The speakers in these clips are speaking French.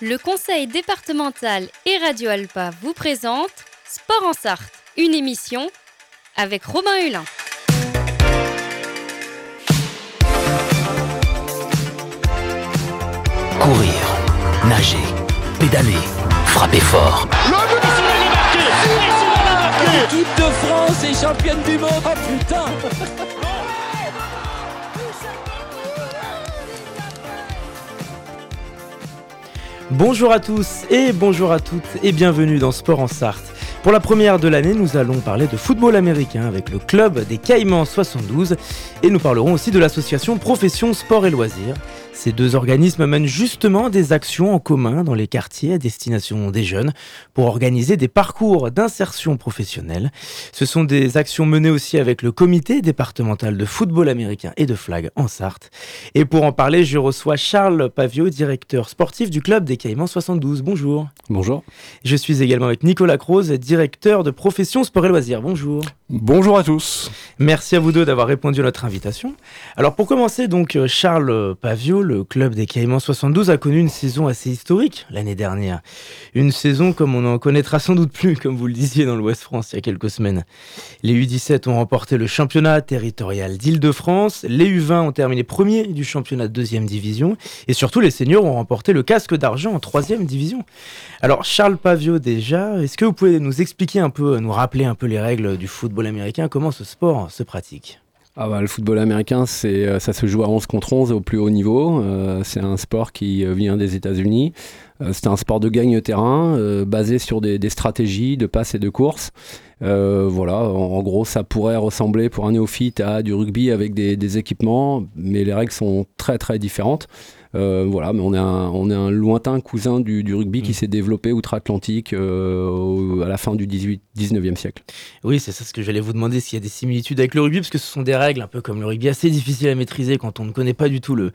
Le conseil départemental et Radio Alpa vous présente Sport en Sarthe, une émission avec Robin Hulin. Courir, nager, pédaler, frapper fort. L'équipe de France est championne du monde. Oh putain Bonjour à tous et bonjour à toutes et bienvenue dans Sport en Sarthe. Pour la première de l'année, nous allons parler de football américain avec le club des Caïmans 72 et nous parlerons aussi de l'association Profession Sport et Loisirs. Ces deux organismes mènent justement des actions en commun dans les quartiers à destination des jeunes pour organiser des parcours d'insertion professionnelle. Ce sont des actions menées aussi avec le comité départemental de football américain et de flag en Sarthe. Et pour en parler, je reçois Charles Pavio, directeur sportif du club des Caïmans 72. Bonjour. Bonjour. Je suis également avec Nicolas Croze, directeur de profession sport et loisirs. Bonjour. Bonjour à tous. Merci à vous deux d'avoir répondu à notre invitation. Alors pour commencer, donc Charles Pavio, le club des Caïmans 72 a connu une saison assez historique l'année dernière. Une saison comme on n'en connaîtra sans doute plus, comme vous le disiez dans l'Ouest France il y a quelques semaines. Les U17 ont remporté le championnat territorial d'Île-de-France, les U20 ont terminé premiers du championnat de deuxième division, et surtout les seniors ont remporté le casque d'argent en troisième division. Alors Charles Pavio déjà, est-ce que vous pouvez nous expliquer un peu, nous rappeler un peu les règles du football américain, comment ce sport se pratique ah bah, le football américain, c'est, euh, ça se joue à 11 contre 11 au plus haut niveau. Euh, c'est un sport qui euh, vient des États-Unis. c'est un sport de gagne-terrain basé sur des, stratégies de passe et de course. voilà, en, gros, ça pourrait ressembler pour un néophyte à du rugby avec des, des équipements, mais les règles sont très très différentes. Euh, voilà, mais on est un, on est un lointain cousin du, rugby qui mm. s'est développé outre-Atlantique euh, à la fin du 18, 19e siècle. Oui, c'est ça ce que j'allais vous demander, s'il y a des similitudes avec le rugby, parce que ce sont des règles un peu comme le rugby, assez difficiles à maîtriser quand on ne connaît pas du tout le,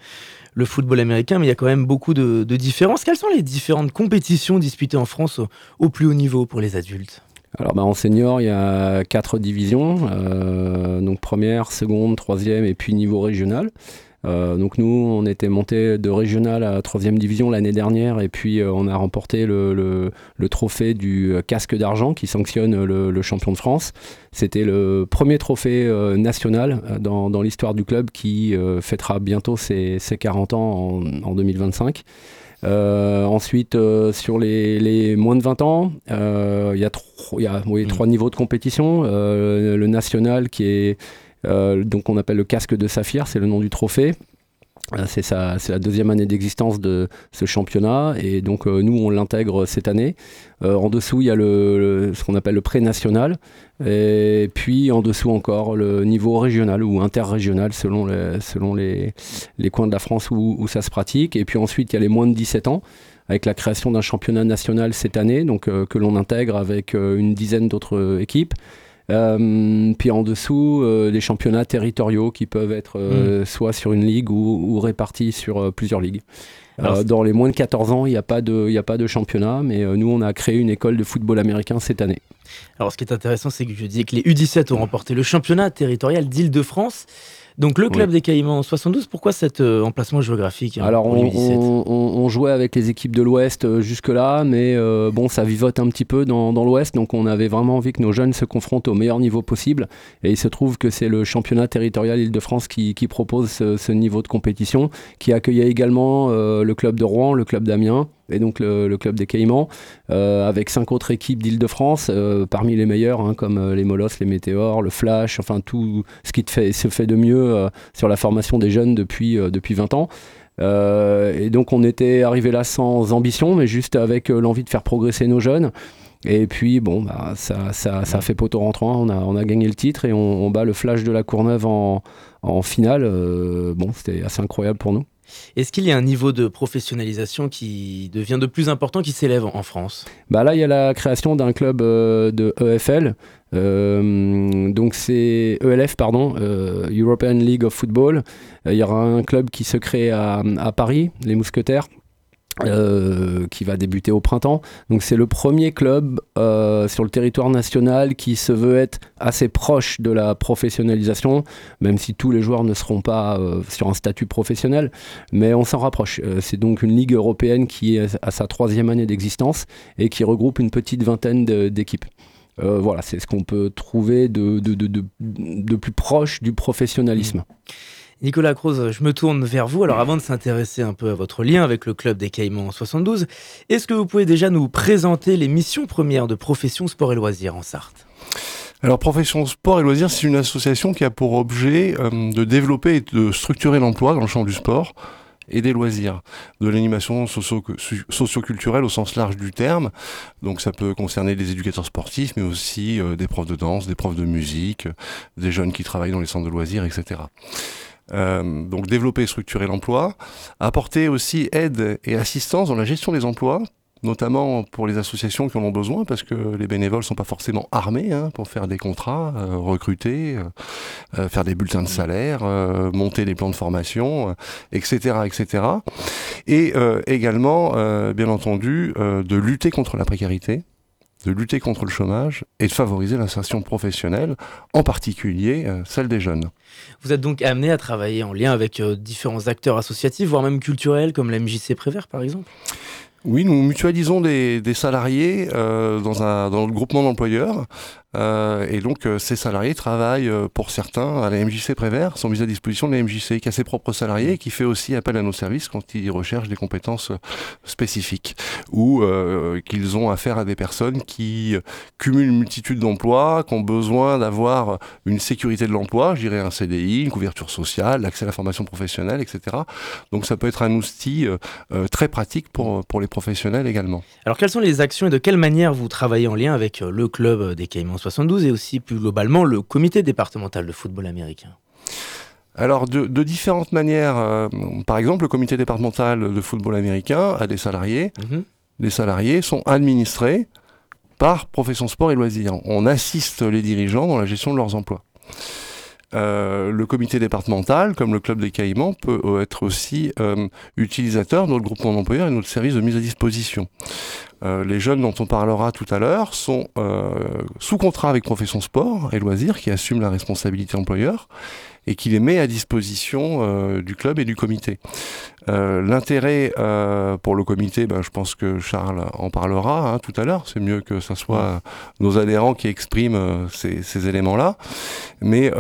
le football américain, mais il y a quand même beaucoup de, différences. Quelles sont les différentes compétitions disputées en France au, plus haut niveau pour les adultes? Alors bah, en senior, il y a quatre divisions, euh, donc première, seconde, troisième et puis niveau régional. Euh, donc nous, on était monté de régional à troisième division l'année dernière et puis euh, on a remporté le, trophée du casque d'argent qui sanctionne le, champion de France. C'était le premier trophée euh, national dans, l'histoire du club qui fêtera bientôt ses, 40 ans en, 2025. ensuite, sur les, moins de 20 ans, il y a, mmh. trois niveaux de compétition. le national qui est euh, donc on appelle le casque de saphir, c'est le nom du trophée. Euh, c'est la deuxième année d'existence de ce championnat et donc euh, nous on l'intègre cette année. en dessous il y a le, ce qu'on appelle le pré-national et puis en dessous encore le niveau régional ou interrégional selon les, selon les, coins de la France où, ça se pratique. Et puis ensuite il y a les moins de 17 ans avec la création d'un championnat national cette année que l'on intègre avec une dizaine d'autres équipes. Euh, puis en dessous, euh, des championnats territoriaux qui peuvent être euh, mm. soit sur une ligue ou, répartis sur plusieurs ligues. dans les moins de 14 ans, il n'y a, pas de, a pas de championnat, mais nous, on a créé une école de football américain cette année. Alors, ce qui est intéressant, c'est que je disais que les U17 ont remporté le championnat territorial d'Île-de-France. Donc le club des Caïmans 72, pourquoi cet euh, emplacement géographique hein, Alors on, jouait avec les équipes de l'Ouest euh, jusque-là, mais euh, bon, ça vivote un petit peu dans, l'Ouest, donc on avait vraiment envie que nos jeunes se confrontent au meilleur niveau possible. Et il se trouve que c'est le championnat territorial Île-de-France qui, propose ce, niveau de compétition, qui accueillait également le club de Rouen, le club d'Amiens et donc le, club des Caïmans, euh, avec cinq autres équipes d'Île-de-France, euh, parmi les meilleures, hein, comme euh, les Molosses, les Météores, le Flash, enfin tout ce qui fait, se fait de mieux sur la formation des jeunes depuis, depuis 20 ans. et donc on était arrivé là sans ambition, mais juste avec l'envie de faire progresser nos jeunes. Et puis, bon, bah, ça, ça, ça a fait poteau rentrant. On a, on a gagné le titre et on, on bat le Flash de la Courneuve en, en finale. bon, c'était assez incroyable pour nous. Est-ce qu'il y a un niveau de professionnalisation qui devient de plus important, qui s'élève en France? Bah Là, il y a la création d'un club euh, de EFL. Euh, donc c'est ELF, pardon, euh, European League of Football. Il y aura un club qui se crée à, Paris, les Mousquetaires. Euh, qui va débuter au printemps. Donc c'est le premier club euh, sur le territoire national qui se veut être assez proche de la professionnalisation, même si tous les joueurs ne seront pas euh, sur un statut professionnel, mais on s'en rapproche. c'est donc une ligue européenne qui est à sa troisième année d'existence et qui regroupe une petite vingtaine d'équipes. voilà, c'est ce qu'on peut trouver de, de, de, de, plus proche du professionnalisme. Mmh. Nicolas Croze, je me tourne vers vous. Alors avant de s'intéresser un peu à votre lien avec le club des Caïmans 72, est-ce que vous pouvez déjà nous présenter les missions premières de Profession Sport et Loisirs en Sarthe? Alors Profession Sport et Loisirs, c'est une association qui a pour objet euh, de développer et de structurer l'emploi dans le champ du sport et des loisirs, de l'animation socio-culturelle au sens large du terme. Donc ça peut concerner des éducateurs sportifs, mais aussi euh, des profs de danse, des profs de musique, des jeunes qui travaillent dans les centres de loisirs, etc. Euh, donc développer et structurer l'emploi, apporter aussi aide et assistance dans la gestion des emplois, notamment pour les associations qui en ont besoin, parce que les bénévoles sont pas forcément armés hein, pour faire des contrats, euh, recruter, euh, faire des bulletins de salaire, monter des plans de formation, etc., etc. Et également, bien entendu, de lutter contre la précarité de lutter contre le chômage et de favoriser l'insertion professionnelle, en particulier euh, celle des jeunes. Vous êtes donc amené à travailler en lien avec euh, différents acteurs associatifs, voire même culturels, comme la MJC Prévert par exemple? Oui, nous mutualisons des, salariés euh, dans, un, dans le groupement d'employeurs euh, et donc, euh, ces salariés travaillent euh, pour certains à la MJC Prévert, sont mis à disposition de la MJC, qui a ses propres salariés et qui fait aussi appel à nos services quand ils recherchent des compétences spécifiques ou qu'ils ont affaire à des personnes qui cumulent une multitude d'emplois, qui ont besoin d'avoir une sécurité de l'emploi, je dirais un CDI, une couverture sociale, l'accès à la formation professionnelle, etc. Donc, ça peut être un outil très pratique pour, pour les professionnels également. Alors, quelles sont les actions et de quelle manière vous travaillez en lien avec le club des Caïmans 72 et aussi plus globalement le comité départemental de football américain alors de, différentes manières, euh, par exemple le comité départemental de football américain a des salariés. Mhm. Les salariés sont administrés par profession sport et loisirs. On assiste les dirigeants dans la gestion de leurs emplois. Euh, le comité départemental, comme le club des Caïmans, peut être aussi euh, utilisateur de notre groupement d'employeurs et notre service de mise à disposition. Euh, les jeunes dont on parlera tout à l'heure sont sous contrat avec Profession Sport et Loisirs qui assument la responsabilité employeur et qui les met à disposition du club et du comité. Euh, l'intérêt euh, pour le comité, ben, je pense que Charles en parlera hein, tout à l'heure. C'est mieux que ce soit nos adhérents qui expriment euh, ces, éléments-là. Mais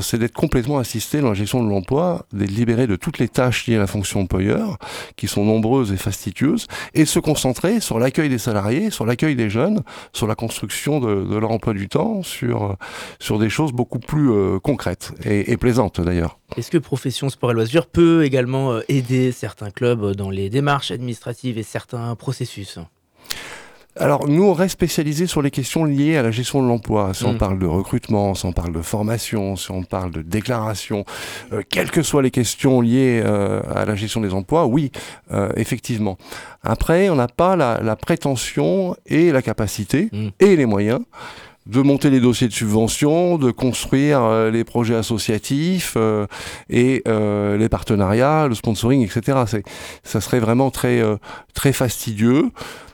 c'est d'être complètement assisté dans la gestion de l'emploi, d'être libéré de toutes les tâches liées à la fonction employeur, qui sont nombreuses et fastidieuses, et se concentrer sur l'accueil des salariés, sur l'accueil des jeunes, sur la construction de, leur emploi du temps, sur, des choses beaucoup plus concrètes et, et plaisantes d'ailleurs. Est-ce que Profession Sport et Loisirs peut également aider certains clubs dans les démarches administratives et certains processus alors nous, on reste spécialisé sur les questions liées à la gestion de l'emploi. Si on mm. parle de recrutement, si on parle de formation, si on parle de déclaration, euh, quelles que soient les questions liées euh, à la gestion des emplois, oui, euh, effectivement. Après, on n'a pas la, prétention et la capacité mm. et les moyens de monter les dossiers de subvention, de construire euh, les projets associatifs euh, et euh, les partenariats, le sponsoring, etc. Ça serait vraiment très, très fastidieux.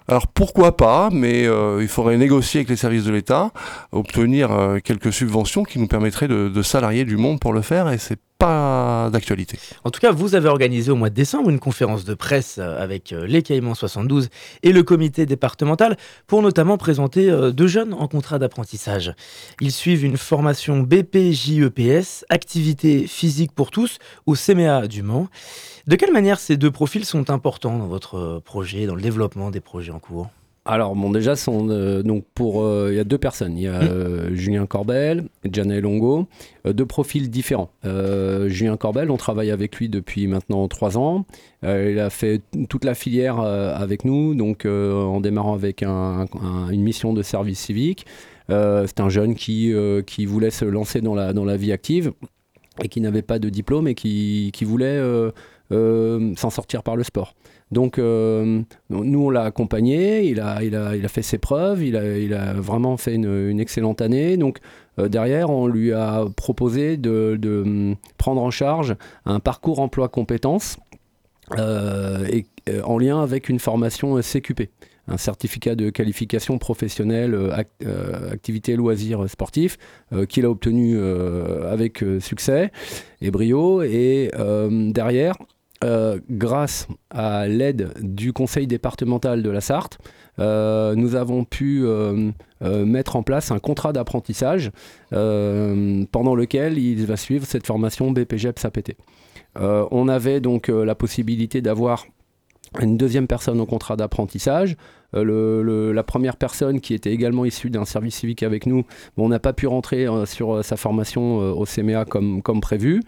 Alors pourquoi pas, mais il faudrait négocier avec les services de l'État, obtenir quelques subventions qui nous permettraient de, de salarier du monde pour le faire, et c'est d'actualité. En tout cas, vous avez organisé au mois de décembre une conférence de presse euh, avec euh, les Caïmans 72 et le comité départemental pour notamment présenter euh, deux jeunes en contrat d'apprentissage. Ils suivent une formation BPJEPS, activité physique pour tous, au CMA du Mans. De quelle manière ces deux profils sont importants dans votre projet, dans le développement des projets en cours? Alors bon déjà sont euh, donc pour euh, il y a deux personnes. Il y a mmh. euh, Julien Corbel et Jana Longo deux profils différents. Julien Corbel on travaille avec lui depuis maintenant trois ans. Il a fait toute la filière avec nous donc en démarrant avec une mission de service civique. C'est un jeune qui qui voulait se lancer dans la dans la vie active et qui n'avait pas de diplôme et qui, qui voulait s'en sortir par le sport donc, euh, nous, on l'a accompagné, il a, fait ses preuves, il a, vraiment fait une, excellente année. Donc, euh, derrière, on lui a proposé de, de, prendre en charge un parcours emploi-compétences et, en lien avec une formation CQP un certificat de qualification professionnelle activité loisirs sportifs qu'il a obtenu avec succès et brio et derrière grâce à l'aide du conseil départemental de la Sarthe nous avons pu euh, mettre en place un contrat d'apprentissage euh, pendant lequel il va suivre cette formation BPGEPS APT. Euh, on avait donc la possibilité d'avoir une deuxième personne au contrat d'apprentissage. la première personne qui était également issue d'un service civique avec nous, on n'a pas pu rentrer sur sa formation au CMA comme prévu.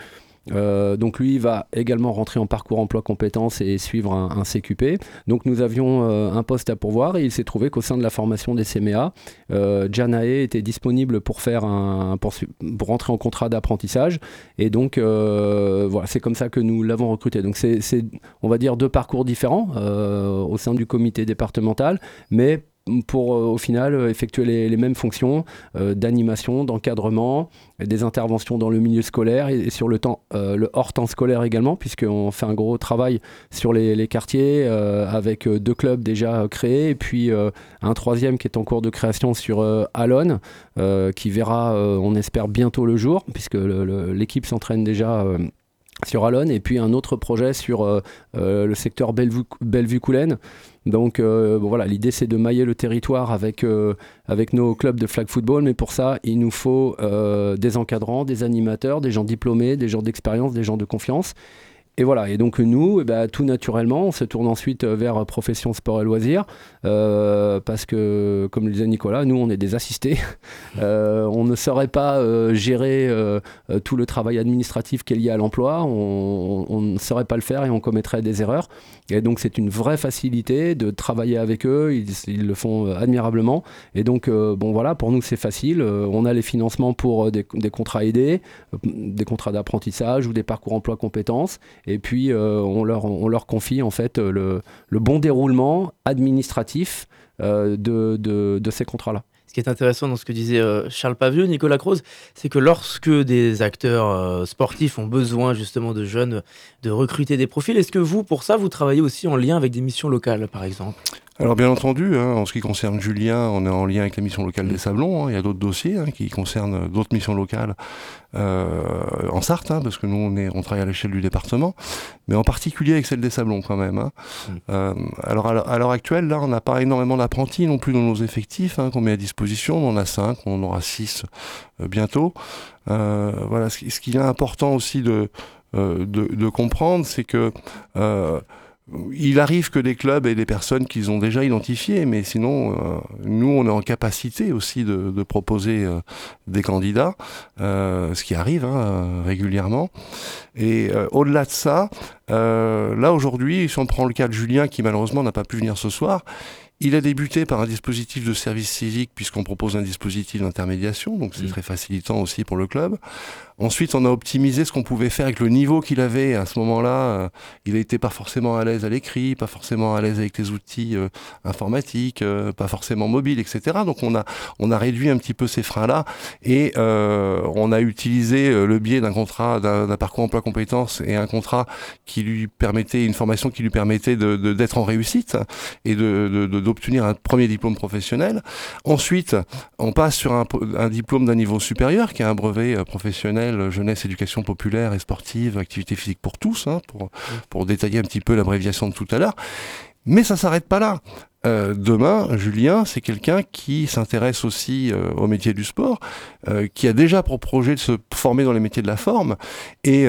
Euh, donc lui va également rentrer en parcours emploi compétences et suivre un, CQP. Donc nous avions euh, un poste à pourvoir et il s'est trouvé qu'au sein de la formation des CMA, euh, Janae était disponible pour faire un pour, rentrer en contrat d'apprentissage et donc voilà c'est comme ça que nous l'avons recruté. Donc c'est on va dire deux parcours différents au sein du comité départemental, mais pour euh, au final euh, effectuer les, mêmes fonctions euh, d'animation, d'encadrement, des interventions dans le milieu scolaire et, sur le temps, le hors temps scolaire également, puisqu'on fait un gros travail sur les, quartiers avec deux clubs déjà créés et puis un troisième qui est en cours de création sur Alon, qui verra, on espère bientôt le jour, puisque l'équipe s'entraîne déjà sur Alon, et puis un autre projet sur le secteur Bellevue-Coulennes. Donc euh, voilà, l'idée c'est de mailler le territoire avec, euh, avec nos clubs de flag football, mais pour ça il nous faut euh, des encadrants, des animateurs, des gens diplômés, des gens d'expérience, des gens de confiance. Et voilà, et donc nous, eh ben, tout naturellement, on se tourne ensuite vers profession sport et loisirs, parce que, comme le disait Nicolas, nous, on est des assistés. on ne saurait pas gérer tout le travail administratif qui est lié à l'emploi, on ne saurait pas le faire et on commettrait des erreurs. Et donc c'est une vraie facilité de travailler avec eux, ils, le font euh, admirablement. Et donc euh, bon voilà, pour nous c'est facile, euh, on a les financements pour des, contrats aidés, des contrats d'apprentissage ou des parcours emploi compétences, et puis on, leur, on leur confie en fait le, bon déroulement administratif de, de ces contrats-là. Ce qui est intéressant dans ce que disait euh, Charles Pavieux, Nicolas Croze, c'est que lorsque des acteurs euh, sportifs ont besoin justement de jeunes, de recruter des profils, est-ce que vous, pour ça, vous travaillez aussi en lien avec des missions locales, par exemple? Alors bien entendu, hein, en ce qui concerne Julien, on est en lien avec la mission locale des Sablons. Hein. il y a d'autres dossiers hein, qui concernent d'autres missions locales euh, en Sarthe, parce que nous on, est, on travaille à l'échelle du département, mais en particulier avec celle des Sablons quand même. Mm. Euh, alors à l'heure actuelle, là, on n'a pas énormément d'apprentis non plus dans nos effectifs qu'on met à disposition. On en a cinq, on en aura six euh, bientôt. voilà, ce, ce qui est important aussi de, de, de comprendre, c'est que il arrive que des clubs aient des personnes qu'ils ont déjà identifiées, mais sinon, euh, nous, on est en capacité aussi de, proposer euh, des candidats, euh, ce qui arrive hein, régulièrement. Et au-delà de ça, là aujourd'hui, si on prend le cas de Julien, qui malheureusement n'a pas pu venir ce soir, il a débuté par un dispositif de service civique puisqu'on propose un dispositif d'intermédiation, donc c'est très facilitant aussi pour le club. Ensuite, on a optimisé ce qu'on pouvait faire avec le niveau qu'il avait à ce moment-là. Euh, il n'était pas forcément à l'aise à l'écrit, pas forcément à l'aise avec les outils euh, informatiques, euh, pas forcément mobile, etc. Donc on a on a réduit un petit peu ces freins-là et on a utilisé le biais d'un contrat, d'un parcours emploi compétences et un contrat qui lui permettait une formation qui lui permettait d'être en réussite et d'obtenir un premier diplôme professionnel. Ensuite, on passe sur un, un diplôme d'un niveau supérieur qui est un brevet professionnel jeunesse, éducation populaire et sportive, activité physique pour tous, hein, pour, détailler un petit peu l'abréviation de tout à l'heure. Mais ça s'arrête pas là. Euh, demain, Julien, c'est quelqu'un qui s'intéresse aussi euh, au métier du sport, euh, qui a déjà pour projet de se former dans les métiers de la forme. Et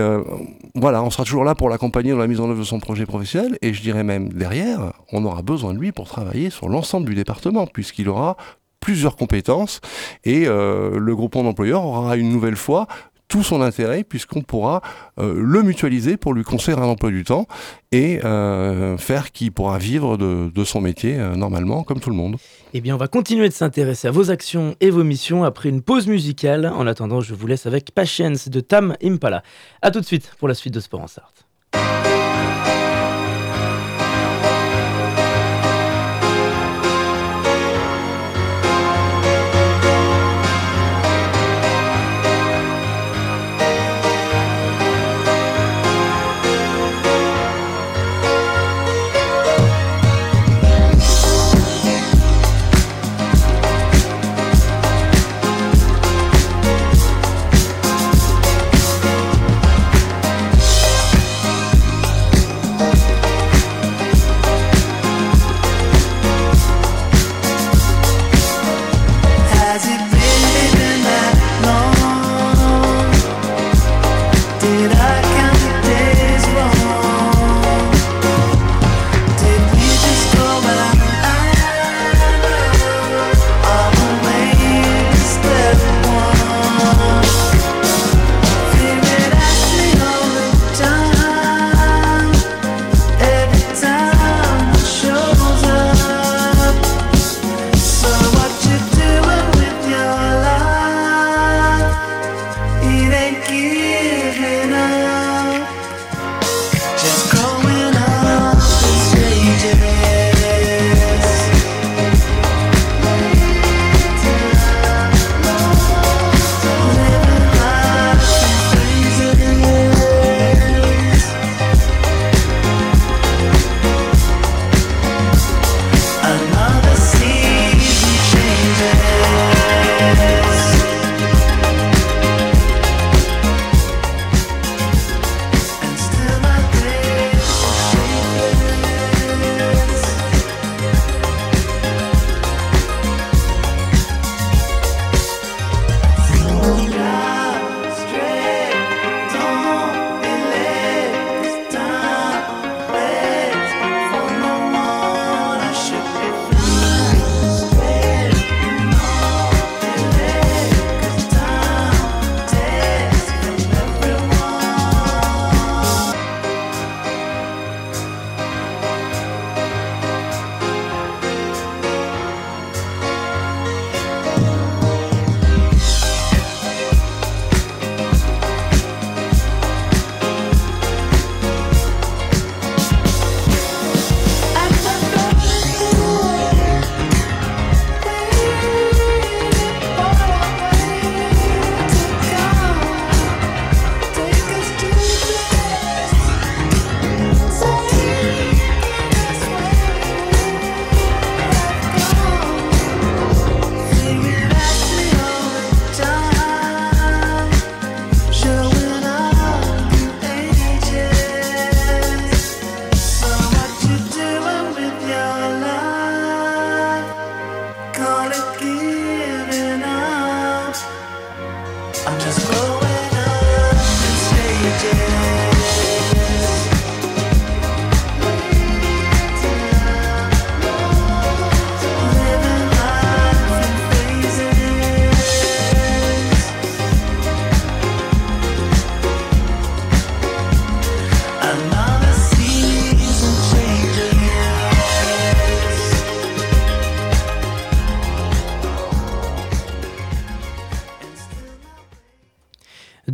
voilà, on sera toujours là pour l'accompagner dans la mise en œuvre de son projet professionnel. Et je dirais même derrière, on aura besoin de lui pour travailler sur l'ensemble du département, puisqu'il aura plusieurs compétences et le groupement d'employeurs aura une nouvelle fois tout son intérêt puisqu'on pourra euh, le mutualiser pour lui construire un emploi du temps et euh, faire qu'il pourra vivre de, son métier euh, normalement comme tout le monde. Eh bien on va continuer de s'intéresser à vos actions et vos missions après une pause musicale. En attendant je vous laisse avec Patience de Tam Impala. A tout de suite pour la suite de Sport en Sarthe.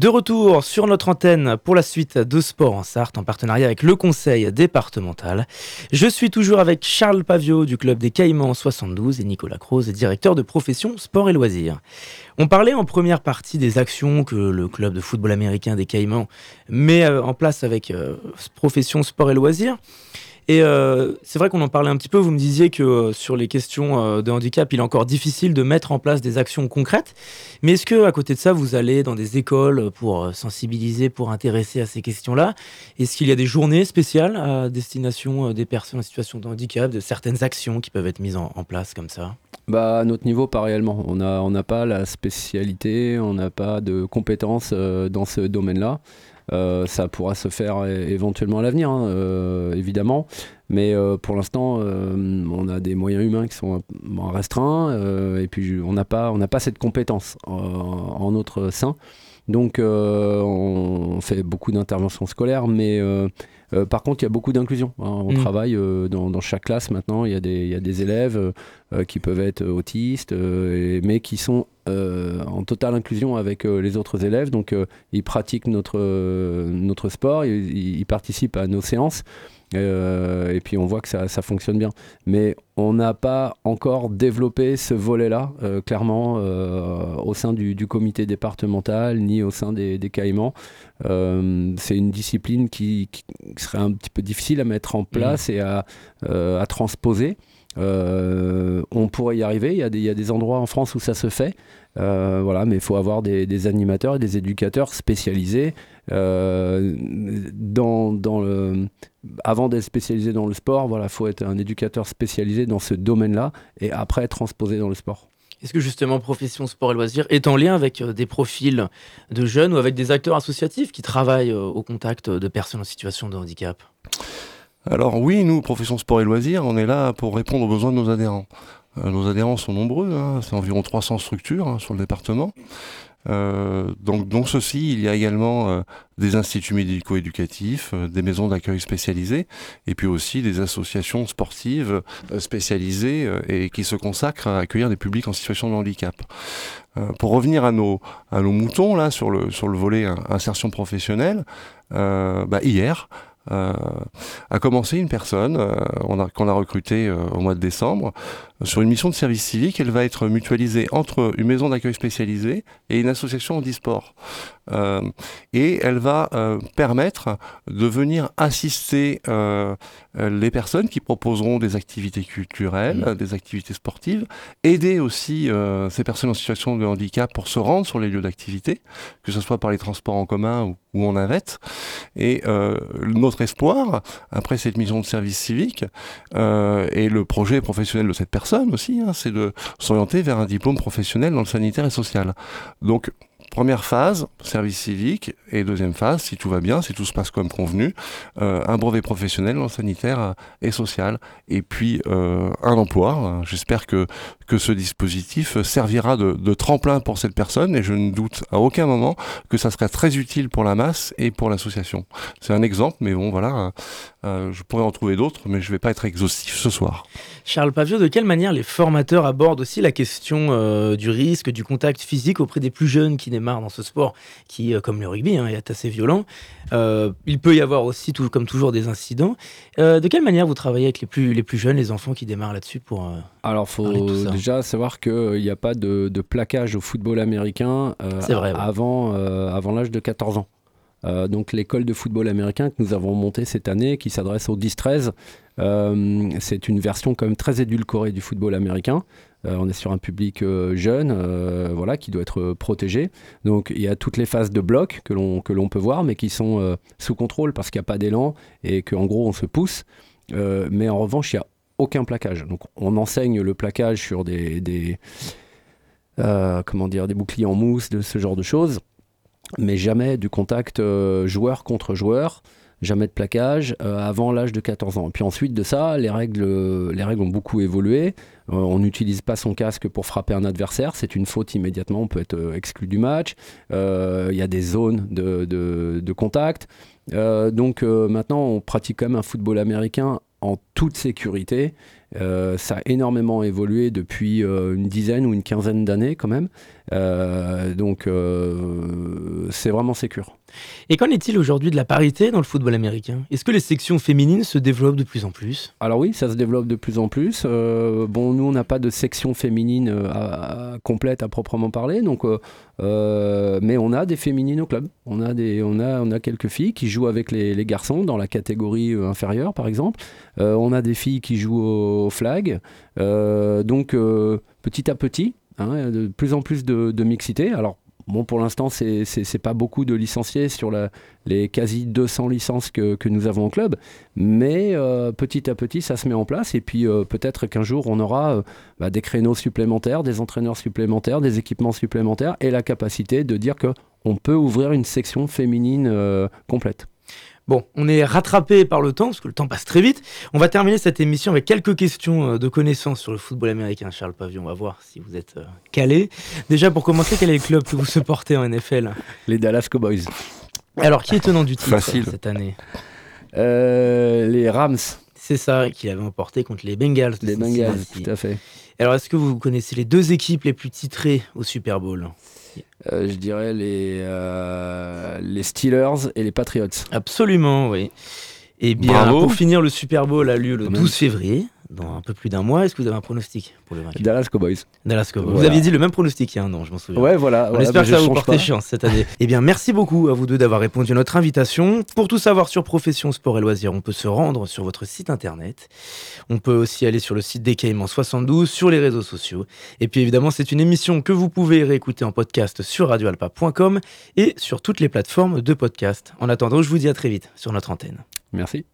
De retour sur notre antenne pour la suite de Sport en Sarthe en partenariat avec le conseil départemental. Je suis toujours avec Charles Pavio du club des Caïmans 72 et Nicolas Croze, directeur de profession sport et loisirs. On parlait en première partie des actions que le club de football américain des Caïmans met euh, en place avec euh, profession sport et loisirs. Et euh, c'est vrai qu'on en parlait un petit peu. Vous me disiez que euh, sur les questions euh, de handicap, il est encore difficile de mettre en place des actions concrètes. Mais est-ce que à côté de ça, vous allez dans des écoles pour sensibiliser, pour intéresser à ces questions-là? Est-ce qu'il y a des journées spéciales à destination des personnes en situation de handicap, de certaines actions qui peuvent être mises en, place comme ça? Bah, à notre niveau, pas réellement. On n'a pas la spécialité, on n'a pas de compétences dans ce domaine-là. Euh, ça pourra se faire éventuellement à l'avenir, hein, euh, évidemment. Mais euh, pour l'instant, on a des moyens humains qui sont restreints et puis on n'a pas, pas cette compétence en, notre sein. Donc on fait beaucoup d'interventions scolaires, mais par contre, il y a beaucoup d'inclusion. Hein. On mm. travaille dans, chaque classe maintenant. Il y a des, y a des élèves qui peuvent être autistes, mais qui sont euh, en totale inclusion avec euh, les autres élèves. Donc, euh, ils pratiquent notre, notre sport, ils, participent à nos séances. Et puis on voit que ça, ça fonctionne bien. Mais on n'a pas encore développé ce volet-là, clairement, au sein du, du, comité départemental, ni au sein des, des caïmans. c'est une discipline qui, serait un petit peu difficile à mettre en place mmh. et à, à transposer. Euh, on pourrait y arriver. Il y, a des, endroits en France où ça se fait. Euh, voilà, mais il faut avoir des, animateurs et des éducateurs spécialisés. Euh, dans, avant d'être spécialisé dans le sport, voilà, faut être un éducateur spécialisé dans ce domaine-là et après transposé dans le sport. Est-ce que justement Profession Sport et Loisirs est en lien avec des profils de jeunes ou avec des acteurs associatifs qui travaillent au contact de personnes en situation de handicap? Alors oui, nous, Profession Sport et Loisirs, on est là pour répondre aux besoins de nos adhérents. Euh, nos adhérents sont nombreux, hein, c'est environ 300 structures hein, sur le département. Euh, donc, dans ceci, il y a également euh, des instituts médico-éducatifs, des maisons d'accueil spécialisées, et puis aussi des associations sportives spécialisées et qui se consacrent à accueillir des publics en situation de handicap. pour revenir à nos, à nos moutons là sur le, sur le volet insertion professionnelle, bah, hier, a commencé une personne qu'on a, recrutée au mois de décembre sur une mission de service civique. Elle va être mutualisée entre une maison d'accueil spécialisée et une association handisport. Euh, et elle va euh, permettre de venir assister euh, les personnes qui proposeront des activités culturelles, mmh. des activités sportives, aider aussi ces personnes en situation de handicap pour se rendre sur les lieux d'activité, que ce soit par les transports en commun ou, ou en navette. Et notre espoir, après cette mission de service civique, et le projet professionnel de cette personne aussi, hein, c'est de s'orienter vers un diplôme professionnel dans le sanitaire et social. Donc, Première phase, service civique, et deuxième phase, si tout va bien, si tout se passe comme convenu, euh, un brevet professionnel sanitaire et social, et puis euh, un emploi. J'espère que, que ce dispositif servira de, tremplin pour cette personne, et je ne doute à aucun moment que ça sera très utile pour la masse et pour l'association. C'est un exemple, mais bon, voilà, euh, je pourrais en trouver d'autres, mais je ne vais pas être exhaustif ce soir. Charles Pavio, de quelle manière les formateurs abordent aussi la question du risque, du contact physique auprès des plus jeunes qui marre dans ce sport qui, euh, comme le rugby, hein, est assez violent. Euh, il peut y avoir aussi, tout, comme toujours, des incidents. Euh, de quelle manière vous travaillez avec les plus, les plus jeunes, les enfants qui démarrent là-dessus pour Alors, il faut déjà savoir qu'il n'y a pas de, de, plaquage au football américain vrai, avant, avant l'âge de 14 ans. donc l'école de football américain que nous avons montée cette année, qui s'adresse aux 10-13, c'est une version quand même très édulcorée du football américain. Euh, on est sur un public euh, jeune, euh, voilà, qui doit être protégé. Donc il y a toutes les phases de bloc que l'on peut voir, mais qui sont sous contrôle parce qu'il n'y a pas d'élan et qu'en gros on se pousse. mais en revanche, il n'y a aucun plaquage. Donc on enseigne le plaquage sur des, des comment dire, des boucliers en mousse, de ce genre de choses, mais jamais du contact joueur contre joueur jamais de plaquage avant l'âge de 14 ans. Puis ensuite de ça, les règles, les règles ont beaucoup évolué. Euh, on n'utilise pas son casque pour frapper un adversaire, c'est une faute immédiatement, on peut être euh, exclu du match. Euh, il y a des zones de, contact. donc maintenant, on pratique quand même un football américain en toute sécurité. ça a énormément évolué depuis une dizaine ou une quinzaine d'années quand même. donc c'est vraiment sécure. Et qu'en est-il aujourd'hui de la parité dans le football américain? Est-ce que les sections féminines se développent de plus en plus? Alors oui, ça se développe de plus en plus. Euh, bon, nous, on n'a pas de section féminine euh, complète à proprement parler, donc, euh, mais on a des féminines au club. On a, des, on a, on a quelques filles qui jouent avec les, garçons dans la catégorie inférieure, par exemple. on a des filles qui jouent au, flag. donc, petit à petit, hein, de plus en plus de, de mixité. Alors, Bon, pour l'instant, c'est pas beaucoup de licenciés sur les quasi 200 licences que, que, nous avons au club, mais euh, petit à petit, ça se met en place. Et puis euh, peut-être qu'un jour, on aura euh, bah, des créneaux supplémentaires, des entraîneurs supplémentaires, des équipements supplémentaires et la capacité de dire qu'on peut ouvrir une section féminine complète. Bon, on est rattrapé par le temps, parce que le temps passe très vite. On va terminer cette émission avec quelques questions euh, de connaissances sur le football américain. Charles Pavion, on va voir si vous êtes euh, calé. Déjà, pour commencer, quel est le club que vous supportez en NFL Les Dallas Cowboys. Alors, qui est tenant du titre cette année? Euh, Les Rams. C'est ça, qui avait emporté contre les Bengals. Les Bengals, tout à fait. Alors, est-ce que vous connaissez les deux équipes les plus titrées au Super Bowl? Euh, je dirais les, euh, les Steelers et les Patriots. Absolument, oui. Et eh bien, pour finir, le Super Bowl a lieu le 12 février dans un peu plus d'un mois. Est-ce que vous avez un pronostic pour le vainqueur Dallas Cowboys. Dallas Cowboys. Vous aviez dit le même pronostic il y a un an, je m'en souviens. Ouais, voilà. On espère que ça vous porter chance cette année. eh bien, merci beaucoup à vous deux d'avoir répondu à notre invitation. Pour tout savoir sur Profession Sport et Loisirs, on peut se rendre sur votre site internet. On peut aussi aller sur le site des Caïmans 72, sur les réseaux sociaux. Et puis évidemment, c'est une émission que vous pouvez réécouter en podcast sur radioalpa.com et sur toutes les plateformes de podcast. En attendant, je vous dis à très vite sur notre antenne. Merci.